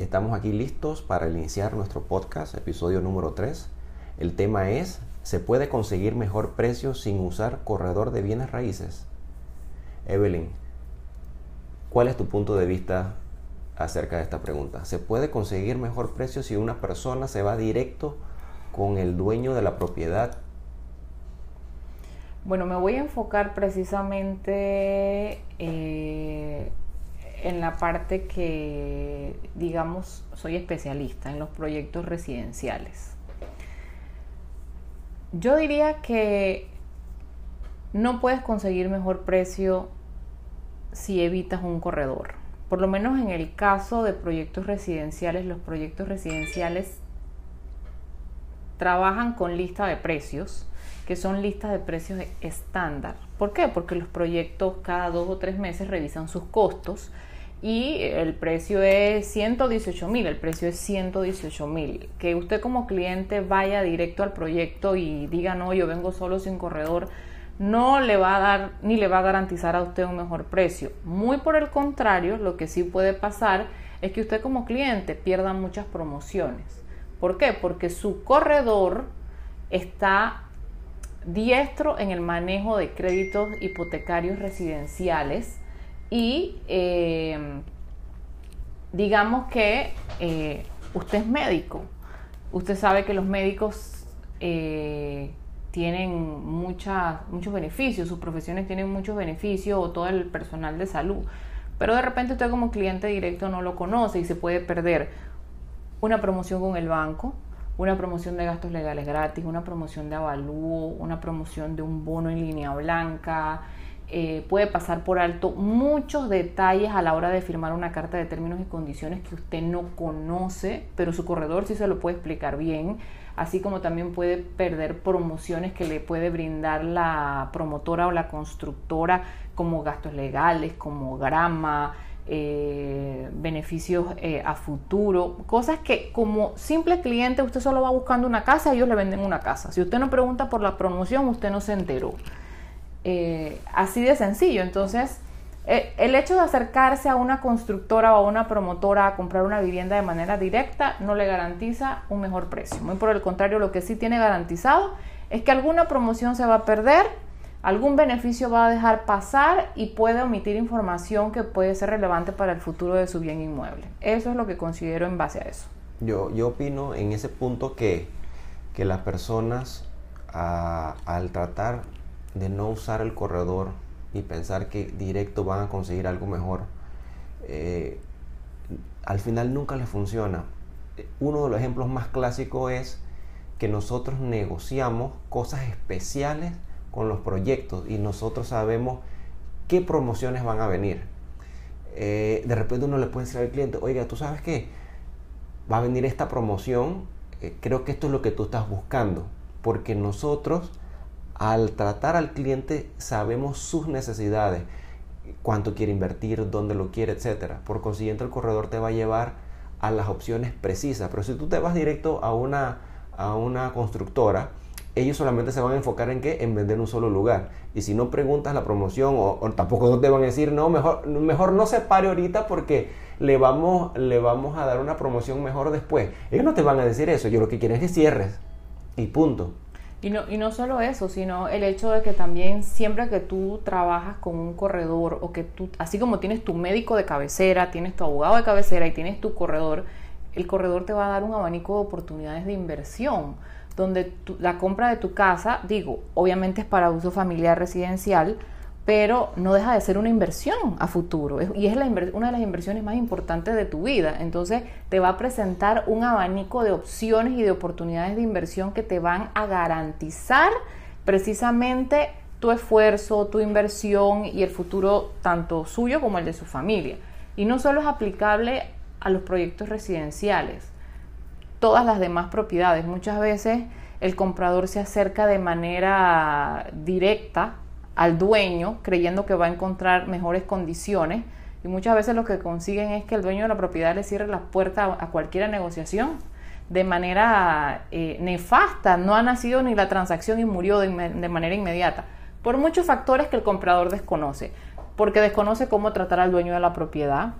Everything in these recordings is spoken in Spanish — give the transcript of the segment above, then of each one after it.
y estamos aquí listos para iniciar nuestro podcast, episodio número 3. El tema es, ¿se puede conseguir mejor precio sin usar corredor de bienes raíces? Evelyn, ¿cuál es tu punto de vista acerca de esta pregunta? ¿Se puede conseguir mejor precio si una persona se va directo con el dueño de la propiedad? Bueno, me voy a enfocar precisamente eh, en la parte que, digamos, soy especialista en los proyectos residenciales. Yo diría que no puedes conseguir mejor precio si evitas un corredor. Por lo menos en el caso de proyectos residenciales, los proyectos residenciales trabajan con lista de precios, que son listas de precios estándar. ¿Por qué? Porque los proyectos cada dos o tres meses revisan sus costos y el precio es 118 mil, el precio es 118 mil. Que usted como cliente vaya directo al proyecto y diga, no, yo vengo solo sin corredor, no le va a dar ni le va a garantizar a usted un mejor precio. Muy por el contrario, lo que sí puede pasar es que usted como cliente pierda muchas promociones. ¿Por qué? Porque su corredor está diestro en el manejo de créditos hipotecarios residenciales y eh, digamos que eh, usted es médico. Usted sabe que los médicos eh, tienen muchos beneficios, sus profesiones tienen muchos beneficios o todo el personal de salud. Pero de repente usted como cliente directo no lo conoce y se puede perder una promoción con el banco, una promoción de gastos legales gratis, una promoción de avalúo, una promoción de un bono en línea blanca, eh, puede pasar por alto muchos detalles a la hora de firmar una carta de términos y condiciones que usted no conoce, pero su corredor sí se lo puede explicar bien, así como también puede perder promociones que le puede brindar la promotora o la constructora como gastos legales, como grama, eh, beneficios eh, a futuro, cosas que como simple cliente usted solo va buscando una casa, ellos le venden una casa. Si usted no pregunta por la promoción, usted no se enteró. Eh, así de sencillo. Entonces, eh, el hecho de acercarse a una constructora o a una promotora a comprar una vivienda de manera directa no le garantiza un mejor precio. Muy por el contrario, lo que sí tiene garantizado es que alguna promoción se va a perder, algún beneficio va a dejar pasar y puede omitir información que puede ser relevante para el futuro de su bien inmueble. Eso es lo que considero en base a eso. Yo, yo opino en ese punto que, que las personas al tratar de no usar el corredor y pensar que directo van a conseguir algo mejor, eh, al final nunca les funciona. Uno de los ejemplos más clásicos es que nosotros negociamos cosas especiales con los proyectos y nosotros sabemos qué promociones van a venir. Eh, de repente uno le puede decir al cliente, oiga, tú sabes que va a venir esta promoción, eh, creo que esto es lo que tú estás buscando, porque nosotros al tratar al cliente sabemos sus necesidades, cuánto quiere invertir, dónde lo quiere, etc. Por consiguiente, el corredor te va a llevar a las opciones precisas. Pero si tú te vas directo a una, a una constructora, ellos solamente se van a enfocar en qué? En vender un solo lugar. Y si no preguntas la promoción o, tampoco te van a decir, no, mejor, mejor no se pare ahorita porque le vamos, le vamos a dar una promoción mejor después. Ellos no te van a decir eso. Yo lo que quieren es que cierres. Y punto. Y no, y no solo eso, sino el hecho de que también siempre que tú trabajas con un corredor o que tú, así como tienes tu médico de cabecera, tienes tu abogado de cabecera y tienes tu corredor, el corredor te va a dar un abanico de oportunidades de inversión, donde la compra de tu casa, digo, obviamente es para uso familiar residencial, pero no deja de ser una inversión a futuro y es una de las inversiones más importantes de tu vida. Entonces te va a presentar un abanico de opciones y de oportunidades de inversión que te van a garantizar precisamente tu esfuerzo, tu inversión y el futuro tanto suyo como el de su familia. Y no solo es aplicable a los proyectos residenciales, todas las demás propiedades. Muchas veces el comprador se acerca de manera directa al dueño creyendo que va a encontrar mejores condiciones. Y muchas veces lo que consiguen es que el dueño de la propiedad le cierre las puertas a cualquier negociación de manera eh, nefasta. No ha nacido ni la transacción y murió de, de manera inmediata. Por muchos factores que el comprador desconoce, porque desconoce cómo tratar al dueño de la propiedad,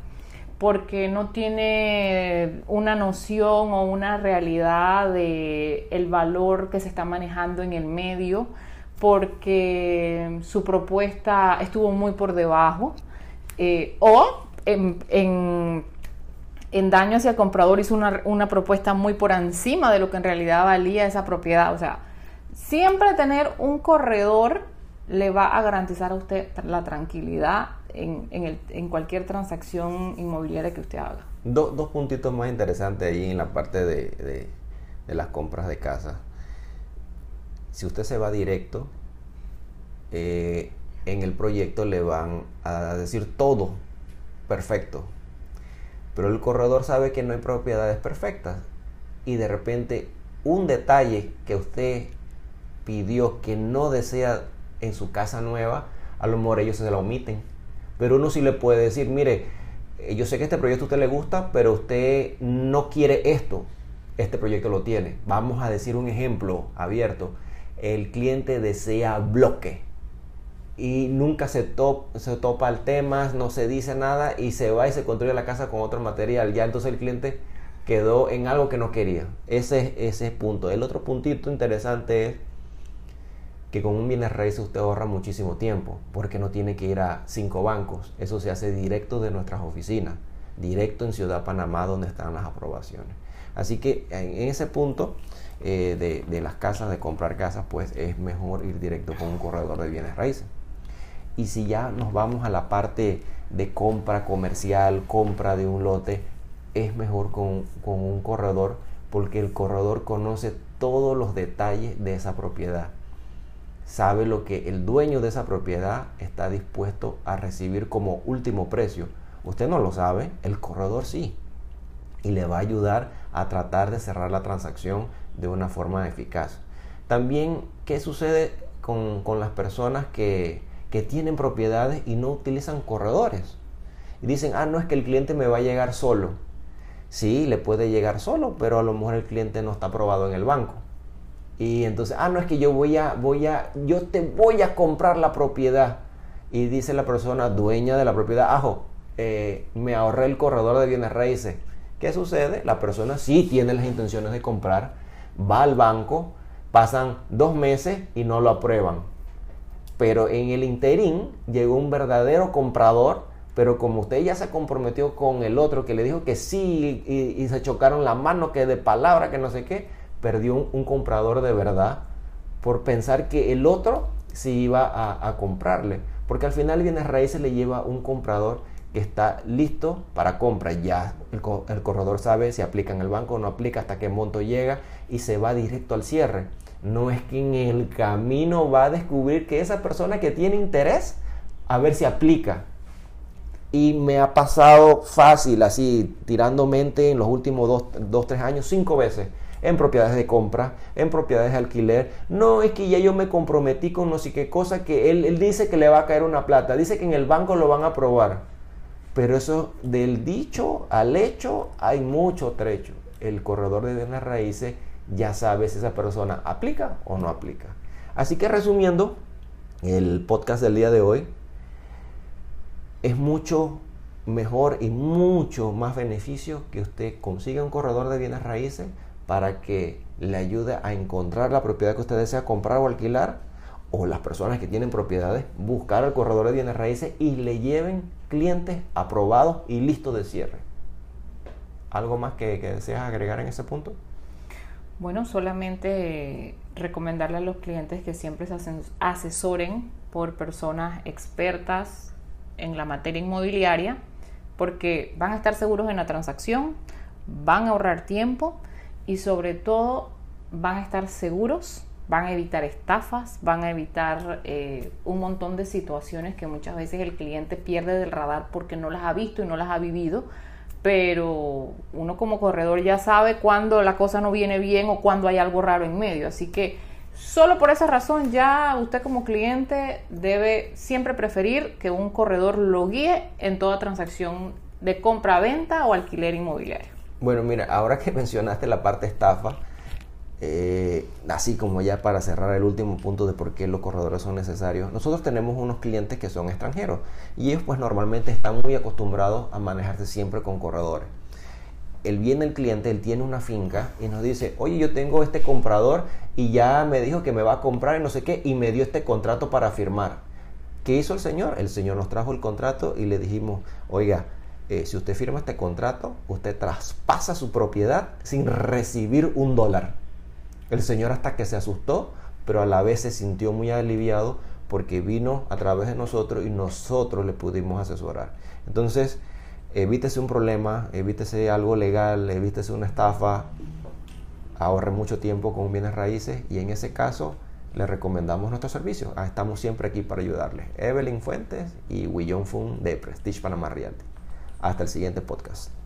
porque no tiene una noción o una realidad de el valor que se está manejando en el medio, porque su propuesta estuvo muy por debajo, eh, o en, daño hacia el comprador hizo una, una propuesta muy por encima de lo que en realidad valía esa propiedad. O sea, siempre tener un corredor le va a garantizar a usted la tranquilidad en, cualquier transacción inmobiliaria que usted haga. dos puntitos más interesantes ahí en la parte de, las compras de casa. Si usted se va directo, eh, en el proyecto le van a decir todo perfecto. Pero el corredor sabe que no hay propiedades perfectas. Y de repente un detalle que usted pidió que no desea en su casa nueva, a lo mejor ellos se la omiten. Pero uno sí le puede decir, mire, eh, yo sé que este proyecto a usted le gusta, pero usted no quiere esto. Este proyecto lo tiene. Vamos a decir un ejemplo abierto. El cliente desea bloque y nunca se, topa el tema, no se dice nada y se va y se construye la casa con otro material. Ya entonces el cliente quedó en algo que no quería. Ese es ese punto. El otro puntito interesante es que con un bienes raíces usted ahorra muchísimo tiempo porque no tiene que ir a cinco bancos. Eso se hace directo de nuestras oficinas, directo en Ciudad Panamá donde están las aprobaciones. Así que en ese punto eh, de, de, las casas, de comprar casas, pues es mejor ir directo con un corredor de bienes raíces. Y si ya nos vamos a la parte de compra comercial, compra de un lote, es mejor con, con un corredor porque el corredor conoce todos los detalles de esa propiedad sabe lo que el dueño de esa propiedad está dispuesto a recibir como último precio. Usted no lo sabe, el corredor sí. Y le va a ayudar a tratar de cerrar la transacción de una forma eficaz. También, ¿qué sucede con, las personas que, que tienen propiedades y no utilizan corredores? Y dicen, ah, no es que el cliente me va a llegar solo. Sí, le puede llegar solo, pero a lo mejor el cliente no está aprobado en el banco. Y entonces, ah, no es que yo voy a, voy a, yo te voy a comprar la propiedad. Y dice la persona dueña de la propiedad, ajo, eh, me ahorré el corredor de bienes raíces. ¿Qué sucede? La persona sí tiene las intenciones de comprar, va al banco, pasan dos meses y no lo aprueban. Pero en el interín llegó un verdadero comprador, pero como usted ya se comprometió con el otro que le dijo que sí y, se chocaron la mano, que de palabra, que no sé qué, perdió un, comprador de verdad por pensar que el otro sí iba a, comprarle. Porque al final bienes raíces le lleva un comprador que está listo para compra. Ya el, corredor sabe si aplica en el banco o no aplica, hasta qué monto llega y se va directo al cierre. No es que en el camino va a descubrir que esa persona que tiene interés, a ver si aplica. Y me ha pasado fácil, así, tirando mente en los últimos dos, dos tres años, cinco veces en propiedades de compra, en propiedades de alquiler. No es que ya yo me comprometí con no sé qué cosa que él, él dice que le va a caer una plata, dice que en el banco lo van a aprobar. Pero eso del dicho al hecho hay mucho trecho. El corredor de bienes raíces ya sabe si esa persona aplica o no aplica. Así que resumiendo, el podcast del día de hoy es mucho mejor y mucho más beneficio que usted consiga un corredor de bienes raíces para que le ayude a encontrar la propiedad que usted desea comprar o alquilar o las personas que tienen propiedades buscar al corredor de bienes raíces y le lleven clientes aprobados y listos de cierre. ¿Algo más que, deseas agregar en ese punto? Bueno, solamente recomendarle a los clientes que siempre se asesoren por personas expertas en la materia inmobiliaria porque van a estar seguros en la transacción, van a ahorrar tiempo y sobre todo van a estar seguros, van a evitar estafas, van a evitar eh, un montón de situaciones que muchas veces el cliente pierde del radar porque no las ha visto y no las ha vivido, pero uno como corredor ya sabe cuando la cosa no viene bien o cuando hay algo raro en medio, así que solo por esa razón ya usted como cliente debe siempre preferir que un corredor lo guíe en toda transacción de compra-venta o alquiler inmobiliario. Bueno, mira, ahora que mencionaste la parte estafa, eh, así como ya para cerrar el último punto de por qué los corredores son necesarios, nosotros tenemos unos clientes que son extranjeros y ellos pues normalmente están muy acostumbrados a manejarse siempre con corredores. Él viene el cliente, él tiene una finca y nos dice, oye, yo tengo este comprador y ya me dijo que me va a comprar y no sé qué y me dio este contrato para firmar. ¿Qué hizo el señor? El señor nos trajo el contrato y le dijimos, oiga, eh, si usted firma este contrato, usted traspasa su propiedad sin recibir un dólar. El Señor hasta que se asustó, pero a la vez se sintió muy aliviado porque vino a través de nosotros y nosotros le pudimos asesorar. Entonces, evítese un problema, evítese algo legal, evítese una estafa, ahorre mucho tiempo con bienes raíces y en ese caso le recomendamos nuestro servicio. Ah, estamos siempre aquí para ayudarles. Evelyn Fuentes y Willon Fun de Prestige Panamá Realty. Hasta el siguiente podcast.